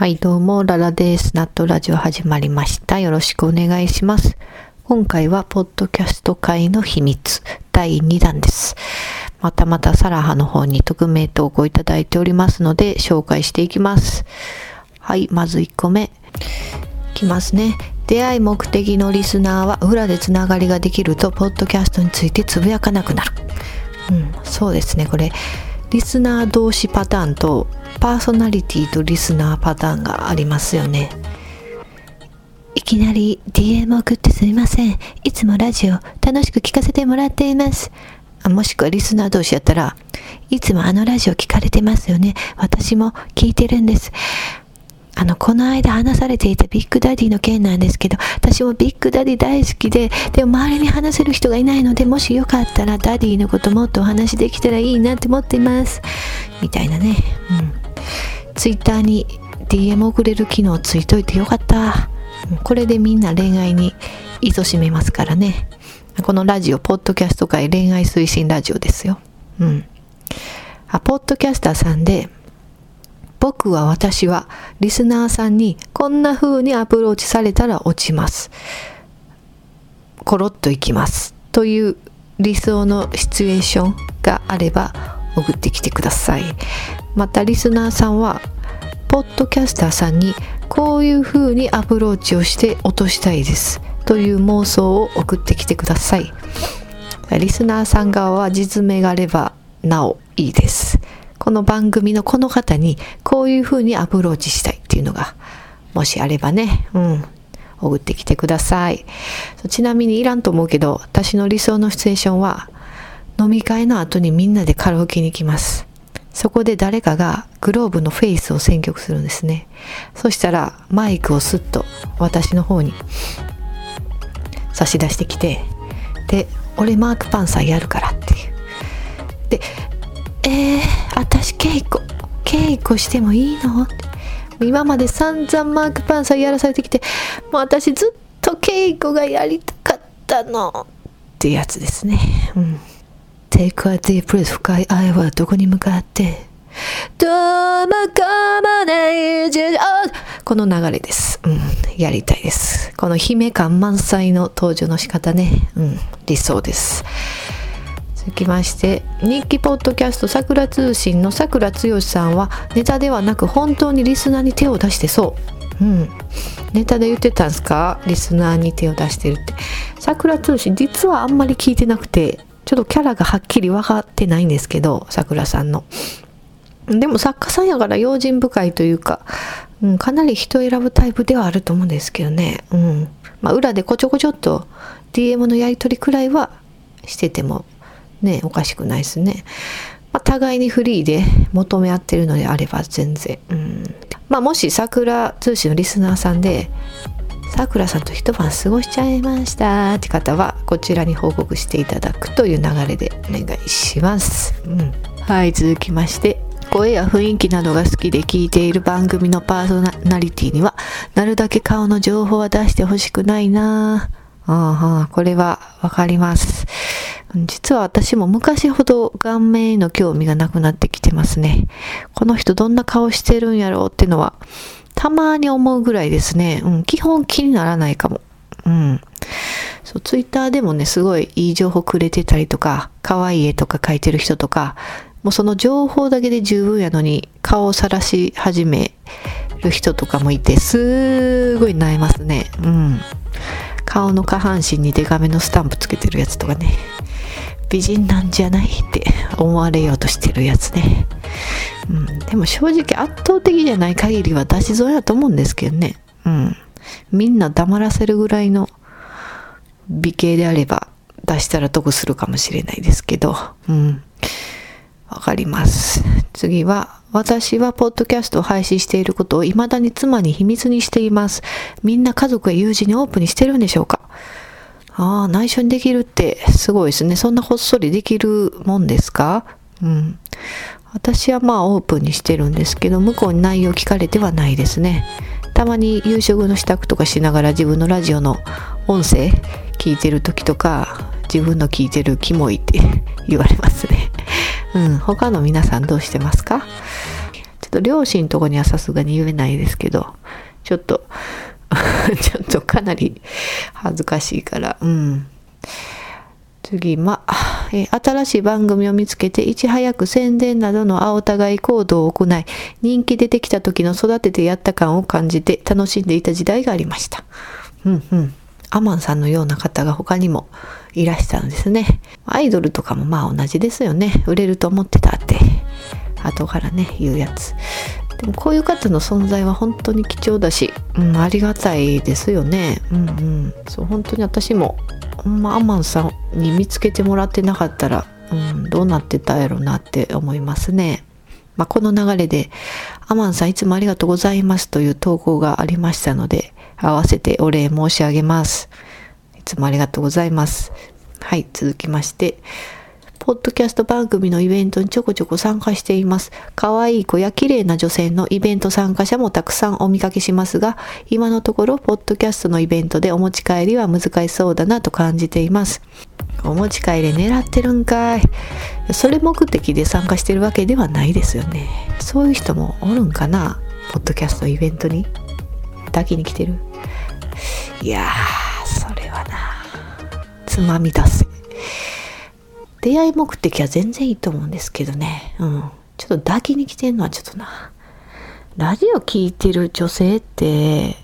はい、どうも、ララです。ナットラジオ始まりました。よろしくお願いします。今回は、ポッドキャスト界の秘密、第2弾です。またまたサラハの方に匿名投稿いただいておりますので、紹介していきます。はい、まず1個目。いきますね。出会い目的のリスナーは裏でつながりができると、ポッドキャストについてつぶやかなくなる。うん、そうですね。これ、リスナー同士パターンとパーソナリティとリスナーパターンがありますよね。いきなり DM 送ってすみません。いつもラジオ楽しく聞かせてもらっています。もしくはリスナー同士やったら、いつもあのラジオ聞かれてますよね。私も聞いてるんです。あの、この間話されていたビッグダディの件なんですけど、私もビッグダディ大好きで、でも周りに話せる人がいないので、もしよかったらダディのこともっとお話できたらいいなって思っています。みたいなね。うん。ツイッターに DM 送れる機能ついといてよかった。これでみんな恋愛に勤しめますからね。このラジオ、ポッドキャスト界恋愛推進ラジオですよ。うん。あ、ポッドキャスターさんで、僕は私はリスナーさんにこんな風にアプローチされたら落ちます。コロッといきます。という理想のシチュエーションがあれば送ってきてください。またリスナーさんはポッドキャスターさんにこういう風にアプローチをして落としたいですという妄想を送ってきてください。リスナーさん側は実名があればなおいいです。この番組のこの方にこういう風にアプローチしたいっていうのが、もしあればね、うん、送ってきてください。ちなみにいらんと思うけど、私の理想のシチュエーションは、飲み会の後にみんなでカラオケに行きます。そこで誰かがグローブのフェイスを選曲するんですね。そしたらマイクをスッと私の方に差し出してきて、で、俺マークパンサーやるからっていう。で、えー、私稽古、稽古してもいいの？って今まで散々マークパンサーやらされてきて、もう私ずっと稽古がやりたかったの。ってやつですね。うん。Take a deep breath 深い愛はどこに向かってどうもこもないこの流れです。うん。やりたいです。この姫感満載の登場の仕方ね。うん。理想です。続きまして人気ポッドキャストさくら通信のさくらつよしさんはネタではなく本当にリスナーに手を出してそううんネタで言ってたんですか？リスナーに手を出してるってさくら通信実はあんまり聞いてなくてちょっとキャラがはっきり分かってないんですけどさくらさんのでも作家さんやから用心深いというか、うん、かなり人選ぶタイプではあると思うんですけどね。うん。まあ、裏でこちょこちょっと DM のやり取りくらいはしててもね、おかしくないですね。まあ、互いにフリーで求め合ってるのであれば全然。うん。まあ、もし桜通信のリスナーさんで、さくらさんと一晩過ごしちゃいましたって方は、こちらに報告していただくという流れでお願いします。うん。はい、続きまして、声や雰囲気などが好きで聞いている番組のパーソナリティには、なるだけ顔の情報は出してほしくないなああ、これはわかります。実は私も昔ほど顔面への興味がなくなってきてますね。この人どんな顔してるんやろうっていうのは、たまに思うぐらいですね。うん、基本気にならないかも。うん。そう、ツイッターでもね、すごいいい情報くれてたりとか、可愛い絵とか描いてる人とか、もうその情報だけで十分やのに、顔を晒し始める人とかもいて、すーごい悩ますね。うん。顔の下半身にデカめのスタンプつけてるやつとかね。美人なんじゃないって思われようとしてるやつね。うん、でも正直圧倒的じゃない限りは出し損やと思うんですけどね。うん。みんな黙らせるぐらいの美形であれば出したら得するかもしれないですけど。うん。わかります。次は、私はポッドキャストを配信していることを未だに妻に秘密にしています。みんな家族や友人にオープンにしてるんでしょうか？ああ、内緒にできるってすごいですね。そんなほっそりできるもんですか？うん。私はまあオープンにしてるんですけど向こうに内容聞かれてはないですね。たまに夕食の支度とかしながら自分のラジオの音声聞いてる時とか自分の聞いてるキモいって 言われますね。うん。他の皆さんどうしてますか？ちょっと両親とこにはさすがに言えないですけどちょっと ちょっとかなり恥ずかしいからうん次、ま、え新しい番組を見つけて、いち早く宣伝などの青互い行動を行い、人気出てきた時の育ててやった感を感じて楽しんでいた時代がありました。うんうん。アマンさんのような方が他にもいらしたんですね。アイドルとかもまあ同じですよね。売れると思ってたって、後からね、言うやつ。でもこういう方の存在は本当に貴重だし、うん、ありがたいですよね。うんうん。そう、本当に私もほんまアマンさんに見つけてもらってなかったら、うん、どうなってたやろなって思いますね。まあ、この流れで、アマンさんいつもありがとうございますという投稿がありましたので、合わせてお礼申し上げます。いつもありがとうございます。はい、続きまして、ポッドキャスト番組のイベントにちょこちょこ参加しています。可愛い子や綺麗な女性のイベント参加者もたくさんお見かけしますが、今のところ、ポッドキャストのイベントでお持ち帰りは難しそうだなと感じています。お持ち帰り狙ってるんかい。それ目的で参加してるわけではないですよね。そういう人もおるんかなポッドキャストイベントに。抱きに来てる。いやー、それはな。つまみ出せ。出会い目的は全然いいと思うんですけどね。うん。ちょっと抱きに来てんのはちょっとな。ラジオ聴いてる女性って、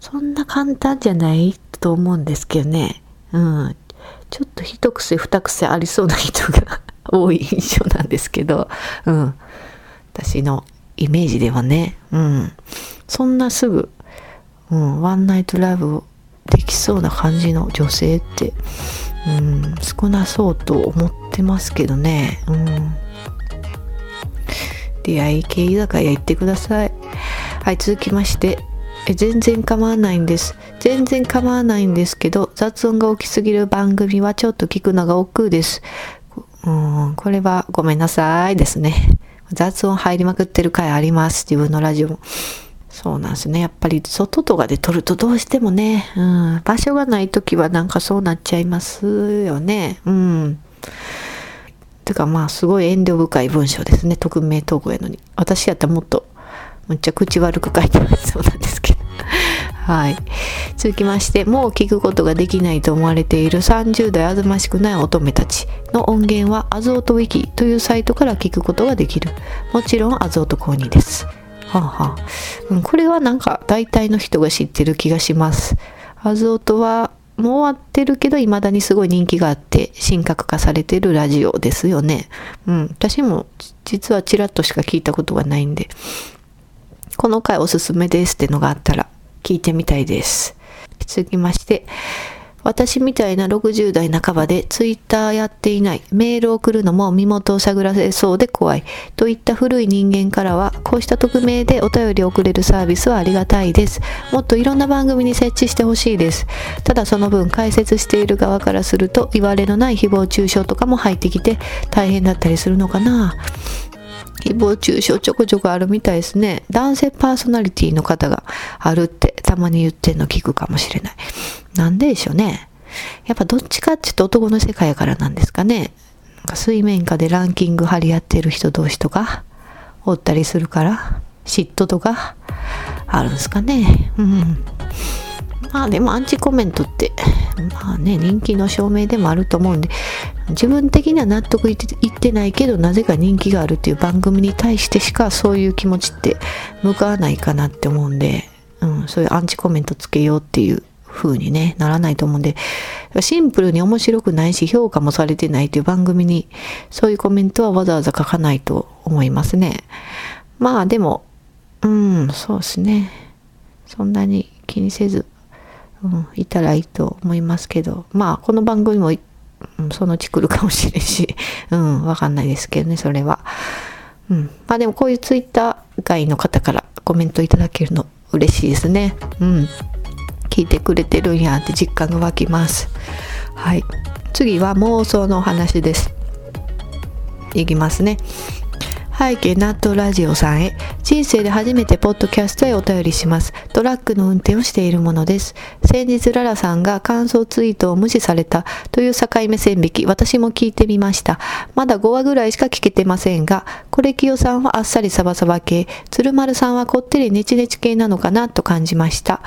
そんな簡単じゃないと思うんですけどね。うん。ちょっと一癖二癖ありそうな人が多い印象なんですけど、うん。私のイメージではね、うん。そんなすぐ、うん、ワンナイトラブできそうな感じの女性って、うん、少なそうと思ってますけどね。うん。出会い系居酒屋行ってください。はい、続きまして。え全然構わないんです。全然構わないんですけど、雑音が起きすぎる番組はちょっと聞くのが億劫です。うん、これはごめんなさいですね。雑音入りまくってる回あります。自分のラジオも。そうなんですね。やっぱり外とかで撮るとどうしてもね、うん、場所がない時はなんかそうなっちゃいますよね。うん。てかまあすごい遠慮深い文章ですね。匿名投稿やのに。私やったらもっとむっちゃ口悪く書いてますそうなんですけど。はい。続きまして、もう聞くことができないと思われている30代あずましくない乙女たちの音源はアズオトウィキというサイトから聞くことができる。もちろんアズオト購入です。はあはあうん、これはなんか大体の人が知ってる気がします。アズオトはもう終わってるけど未だにすごい人気があって神格化されてるラジオですよね。うん。私も実はちらっとしか聞いたことがないんで、この回おすすめですってのがあったら聞いてみたいです。続きまして、私みたいな60代半ばでツイッターやっていない、メールを送るのも身元を探らせそうで怖い、といった古い人間からは、こうした匿名でお便りを送れるサービスはありがたいです。もっといろんな番組に設置してほしいです。ただその分解説している側からすると、言われのない誹謗中傷とかも入ってきて大変だったりするのかな。誹謗中傷ちょこちょこあるみたいですね。男性パーソナリティの方があるってたまに言ってんの聞くかもしれない。なんででしょうね。やっぱどっちかって言うと男の世界からなんですかね。なんか水面下でランキング張り合ってる人同士とか、おったりするから、嫉妬とか、あるんですかね。うん。まあでもアンチコメントって、まあね、人気の証明でもあると思うんで、自分的には納得いってないけど、なぜか人気があるっていう番組に対してしかそういう気持ちって向かわないかなって思うんで、うん、そういうアンチコメントつけようっていう風にね、ならないと思うんで、シンプルに面白くないし、評価もされてないという番組に、そういうコメントはわざわざ書かないと思いますね。まあでも、うん、そうですね。そんなに気にせず、うん、いたらいいと思いますけど、まあこの番組も、うん、そのうち来るかもしれんし、うん、わかんないですけどね、それは。うん。まあでもこういうツイッター外の方からコメントいただけるの嬉しいですね。うん。聞いてくれてるんやって実感が湧きます。はい。次は妄想のお話です。いきますね。背景納豆ラジオさんへ。人生で初めてポッドキャストへお便りします。トラックの運転をしているものです。先日ララさんが感想ツイートを無視されたという境目線引き私も聞いてみました。まだ5話ぐらいしか聞けてませんがコレキヨさんはあっさりサバサバ系。鶴丸さんはこってりネチネチ系なのかなと感じました。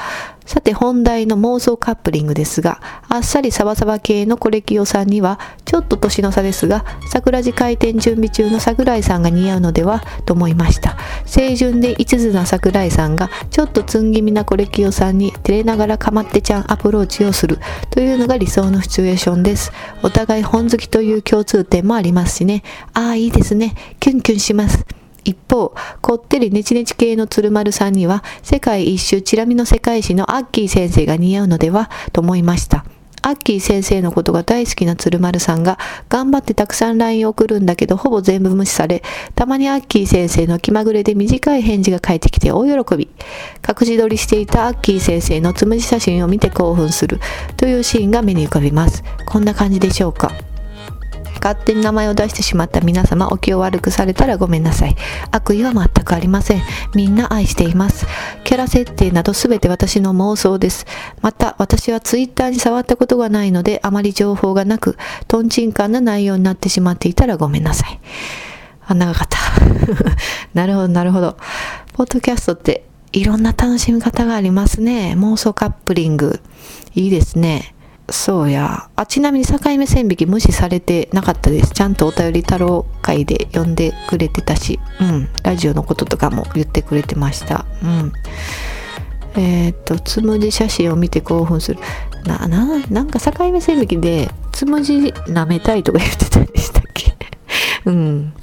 さて本題の妄想カップリングですが、あっさりサバサバ系のコレキヨさんには、ちょっと年の差ですが、桜地開店準備中の桜井さんが似合うのではと思いました。清純で一途な桜井さんが、ちょっとツン気味なコレキヨさんに照れながらかまってちゃんアプローチをするというのが理想のシチュエーションです。お互い本好きという共通点もありますしね。ああ、いいですね。キュンキュンします。一方、こってりネチネチ系の鶴丸さんには、世界一周チラ見の世界史のアッキー先生が似合うのではと思いました。アッキー先生のことが大好きな鶴丸さんが頑張ってたくさん LINE を送るんだけどほぼ全部無視され、たまにアッキー先生の気まぐれで短い返事が返ってきて大喜び。隠し撮りしていたアッキー先生のつむじ写真を見て興奮するというシーンが目に浮かびます。こんな感じでしょうか？勝手に名前を出してしまった皆様お気を悪くされたらごめんなさい。悪意は全くありません。みんな愛しています。キャラ設定など全て私の妄想です。また、私はツイッターに触ったことがないので、あまり情報がなく、トンチンカンな内容になってしまっていたらごめんなさい。あ、長かった。なるほど、なるほど。ポッドキャストっていろんな楽しみ方がありますね。妄想カップリング。いいですね。そうや。あ、ちなみに境目線引き無視されてなかったです。ちゃんとお便り太郎会で呼んでくれてたし、うん。ラジオのこととかも言ってくれてました。うん。えー、っと、つむじ写真を見て興奮する。な、な、なんか境目線引きで、つむじ舐めたいとか言ってたんでしたっけ？うん。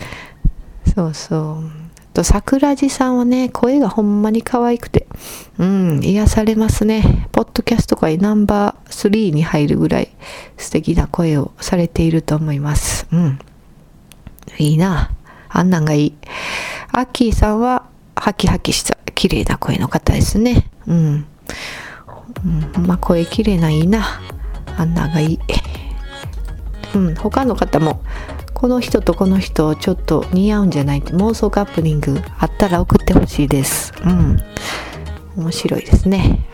そうそう。と、桜地さんはね、声がほんまに可愛くて、うん、癒されますね。ポッドキャスト界ナンバー3に入るぐらい素敵な声をされていると思います。うん。いいな。あんなんがいい。アッキーさんは、ハキハキした綺麗な声の方ですね。うん。うん、まあ、声綺麗ないいな。あんなんがいい。うん、他の方もこの人とこの人ちょっと似合うんじゃないって妄想カップリングあったら送ってほしいです。うん。面白いですね。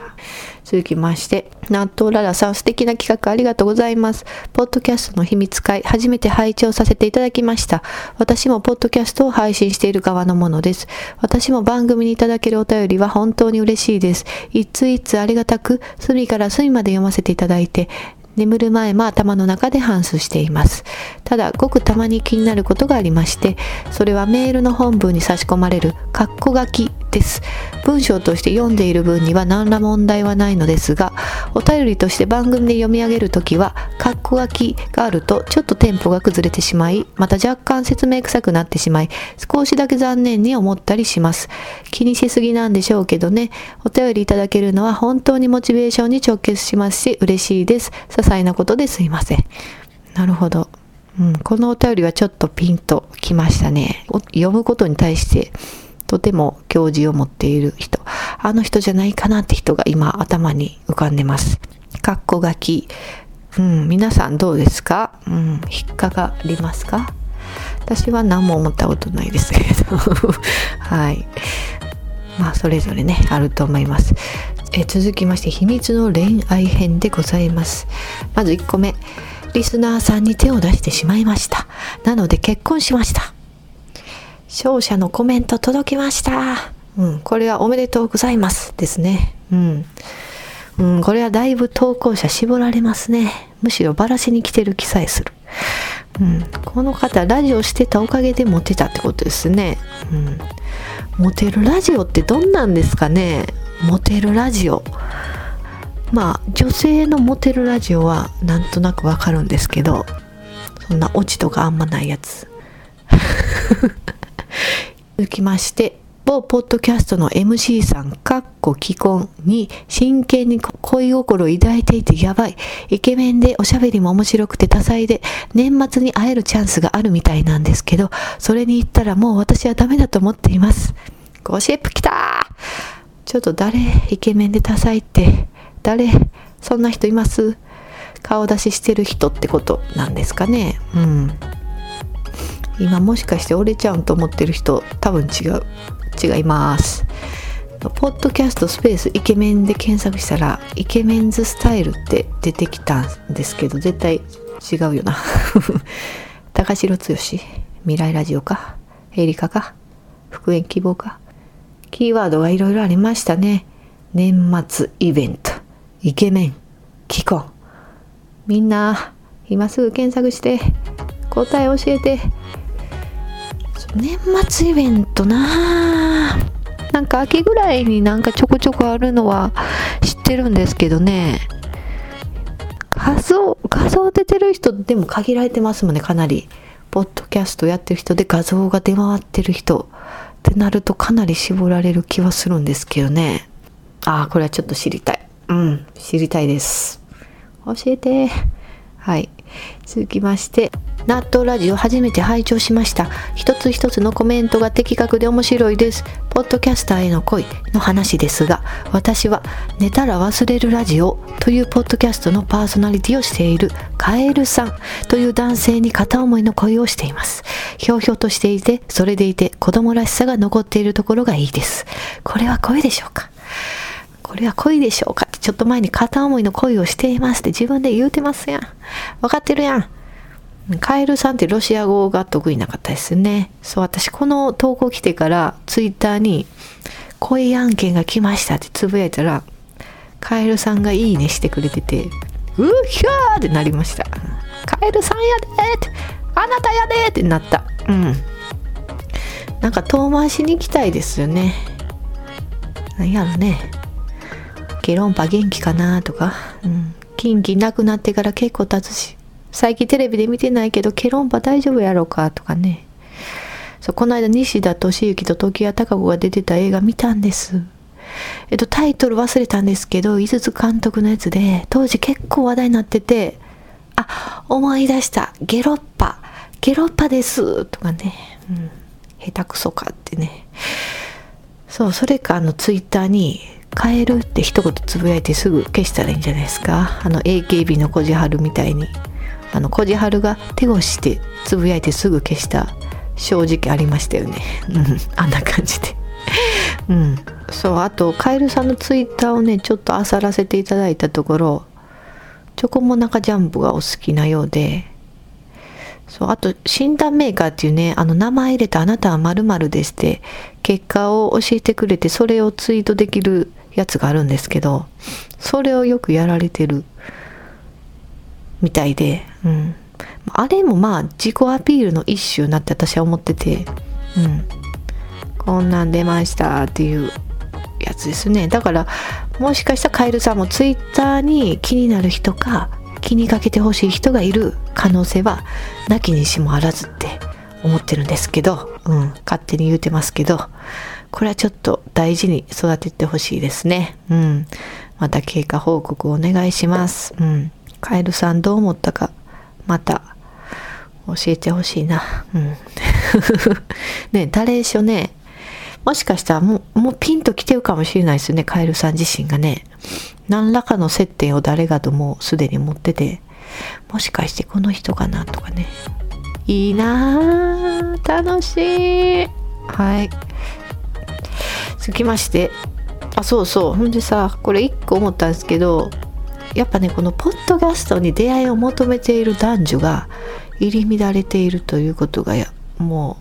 続きまして、納豆ララさん素敵な企画ありがとうございます。ポッドキャストの秘密会、初めて配置をさせていただきました。私もポッドキャストを配信している側のものです。私も番組にいただけるお便りは本当に嬉しいです。一通一通ありがたく、隅から隅まで読ませていただいて、眠る前も頭の中で反芻しています。ただ、ごくたまに気になることがありまして、それはメールの本文に差し込まれるカッコ書きです。文章として読んでいる分には何ら問題はないのですが、お便りとして番組で読み上げるときは、括弧書きがあるとちょっとテンポが崩れてしまい、また若干説明臭くなってしまい、少しだけ残念に思ったりします。気にしすぎなんでしょうけどね、お便りいただけるのは本当にモチベーションに直結しますし、嬉しいです。些細なことですいません。なるほど。うん、このお便りはちょっとピンときましたね。読むことに対してとても教授を持っている人、あの人じゃないかなって人が今頭に浮かんでます。かっこ書き。うん、皆さんどうですか？うん、引っかかりますか？私は何も思ったことないですけれど。はい。まあ、それぞれね、あると思います。え続きまして、秘密の恋愛編でございます。まず1個目。リスナーさんに手を出してしまいました。なので結婚しました。勝者のコメント届きました。うん、これはおめでとうございますですね。うん。うん、これはだいぶ投稿者絞られますね。むしろバラしに来てる気さえする。うん、この方、ラジオしてたおかげでモテたってことですね。うん。モテるラジオってどんなんですかね？モテるラジオ。まあ、女性のモテるラジオはなんとなくわかるんですけど、そんなオチとかあんまないやつ。続きまして、某ポッドキャストの MC さん、かっこ既婚に真剣に恋心を抱いていてやばい。イケメンでおしゃべりも面白くて多彩で、年末に会えるチャンスがあるみたいなんですけど、それに言ったらもう私はダメだと思っています。ゴシップ来たちょっと誰イケメンで多彩って、誰そんな人います？顔出ししてる人ってことなんですかね。うん。今もしかして折れちゃうんと思ってる人多分違う違います。ポッドキャストスペースイケメンで検索したらイケメンズスタイルって出てきたんですけど絶対違うよな。高城剛未来ラジオかエリカか復縁希望か。キーワードがいろいろありましたね。年末イベント。イケメン既婚みんな今すぐ検索して答え教えて。年末イベントななんか秋ぐらいになんかちょこちょこあるのは知ってるんですけどね。画像画像出てる人でも限られてますもんねかなり。ポッドキャストやってる人で画像が出回ってる人。ってなるとかなり絞られる気はするんですけどね。ああこれはちょっと知りたい。うん知りたいです。教えて。はい。続きまして納豆ラジオ初めて拝聴しました。一つ一つのコメントが的確で面白いです。ポッドキャスターへの恋の話ですが、私は寝たら忘れるラジオというポッドキャストのパーソナリティをしているカエルさんという男性に片思いの恋をしています。ひょうひょうとしていて、それでいて子供らしさが残っているところがいいです。これは恋でしょうか？これは恋でしょうか？ちょっと前に片思いの恋をしていますって自分で言うてますやん。わかってるやん。カエルさんってロシア語が得意なかったですね。そう、私この投稿来てからツイッターに恋案件が来ましたってつぶやいたら、カエルさんがいいねしてくれてて、うひゃーってなりました。カエルさんやでって、あなたやでってなった。うん。なんか遠回しに行きたいですよね。なんやろね。ケロンパ元気かなとか、うん。キンキなくなってから結構経つし、最近テレビで見てないけど、ケロンパ大丈夫やろうかとかね。そう、この間西田敏行と時矢孝子が出てた映画見たんです。えっと、タイトル忘れたんですけど、井筒監督のやつで、当時結構話題になってて、あ、思い出した。ゲロッパ。ゲロッパです。とかね。うん。下手くそかってね。そう、それかあのツイッターに、変えるって一言つぶやいてすぐ消したらいいんじゃないですか？あの AKB のこじはるみたいに。あのこじはるが手をしてつぶやいてすぐ消した正直ありましたよね。うん、あんな感じで。うん。そう、あと、カエルさんのツイッターをね、ちょっと漁らせていただいたところ、チョコモナカジャンプがお好きなようで、そう、あと、診断メーカーっていうね、あの、名前入れたあなたは〇〇ですって、結果を教えてくれて、それをツイートできるやつがあるんですけど、それをよくやられてるみたいで、うん。あれもまあ自己アピールの一種なって私は思ってて、うん。こんなん出ましたっていうやつですね。だから、もしかしたらカエルさんもツイッターに気になる人か気にかけてほしい人がいる可能性はなきにしもあらずって思ってるんですけど、うん、勝手に言うてますけど、これはちょっと大事に育ててほしいですね。うん。また経過報告をお願いします。うん。カエルさんどう思ったか、また教えてほしいな。うん。ね、誰しょね、もしかしたらもう、もうピンと来てるかもしれないですよね、カエルさん自身がね。何らかの接点を誰かともうすでに持ってて、もしかしてこの人かなとかね。いいな。楽しい。はい。続きまして、あ、そうそう。ほんでさ、これ一個思ったんですけど、やっぱねこのポッドキャストに出会いを求めている男女が入り乱れているということがも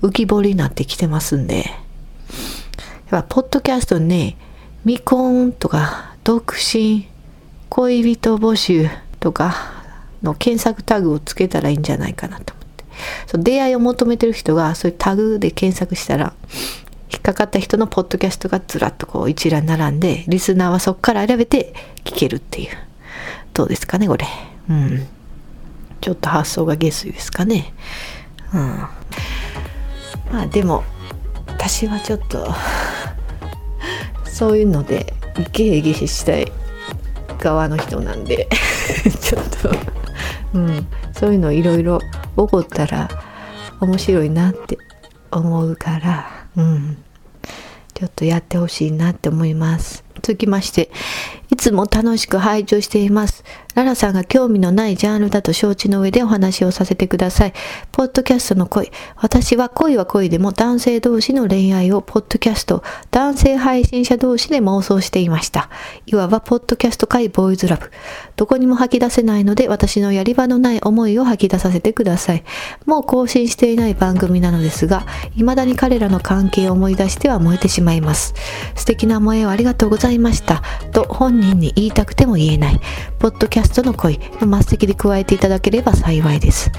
う浮き彫りになってきてますんでやっぱポッドキャストにね未婚とか独身恋人募集とかの検索タグをつけたらいいんじゃないかなと思ってそう出会いを求めてる人がそういうタグで検索したら引っかかった人のポッドキャストがずらっとこう一覧並んで、リスナーはそこから選べて聞けるっていう。どうですかね、これ。うん。ちょっと発想が下水ですかね。うん。まあでも、私はちょっとそういうので、ゲゲしたい側の人なんで ちょっとうん、そういうのいろいろ起こったら面白いなって思うから、うん。ちょっとやってほしいなって思います。続きまして、いつも楽しく拝聴しています。ララさんが興味のないジャンルだと承知の上でお話をさせてください。ポッドキャストの恋。私は恋は恋でも男性同士の恋愛をポッドキャスト、男性配信者同士で妄想していました。いわばポッドキャスト界ボーイズラブ。どこにも吐き出せないので私のやり場のない思いを吐き出させてください。もう更新していない番組なのですが、未だに彼らの関係を思い出しては燃えてしまいます。素敵な萌えをありがとうございました。と本人に言いたくても言えない。ポッドキャの恋の末席で加えていただければ幸いです。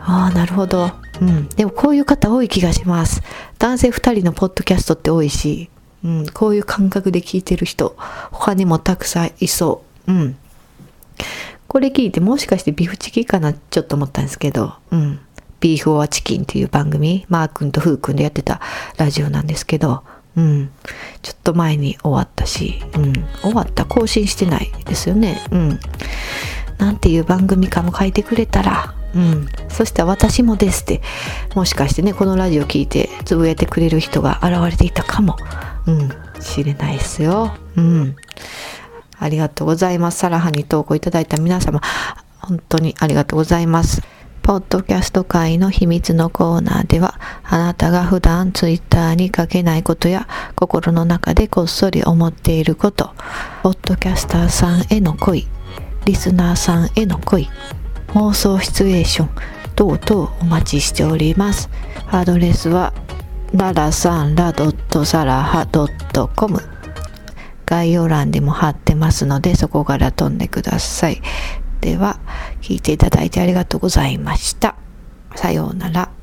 ああ、なるほど。うん。でもこういう方多い気がします。男性2人のポッドキャストって多いし、うん、こういう感覚で聞いてる人、他にもたくさんいそう。うん。これ聞いてもしかしてビーフチキンかなちょっと思ったんですけど、うん。ビーフ・オア・チキンっていう番組、マー君とフー君でやってたラジオなんですけど、うん。ちょっと前に終わったし、うん。終わった更新してないですよね。うん。なんていう番組かも書いてくれたら、うん。そしたら私もですって、もしかしてね、このラジオ聞いてつぶやいてくれる人が現れていたかも、うん。知れないですよ。うん。ありがとうございます。サラハに投稿いただいた皆様、本当にありがとうございます。ポッドキャスト界の秘密のコーナーでは、あなたが普段ツイッターに書けないことや、心の中でこっそり思っていること、ポッドキャスターさんへの恋、リスナーさんへの恋、妄想シチュエーション、等々お待ちしております。アドレスは、ララサンラドットサラハドットコム概要欄でも貼ってますので、そこから飛んでください。では、聞いていただいてありがとうございました。さようなら。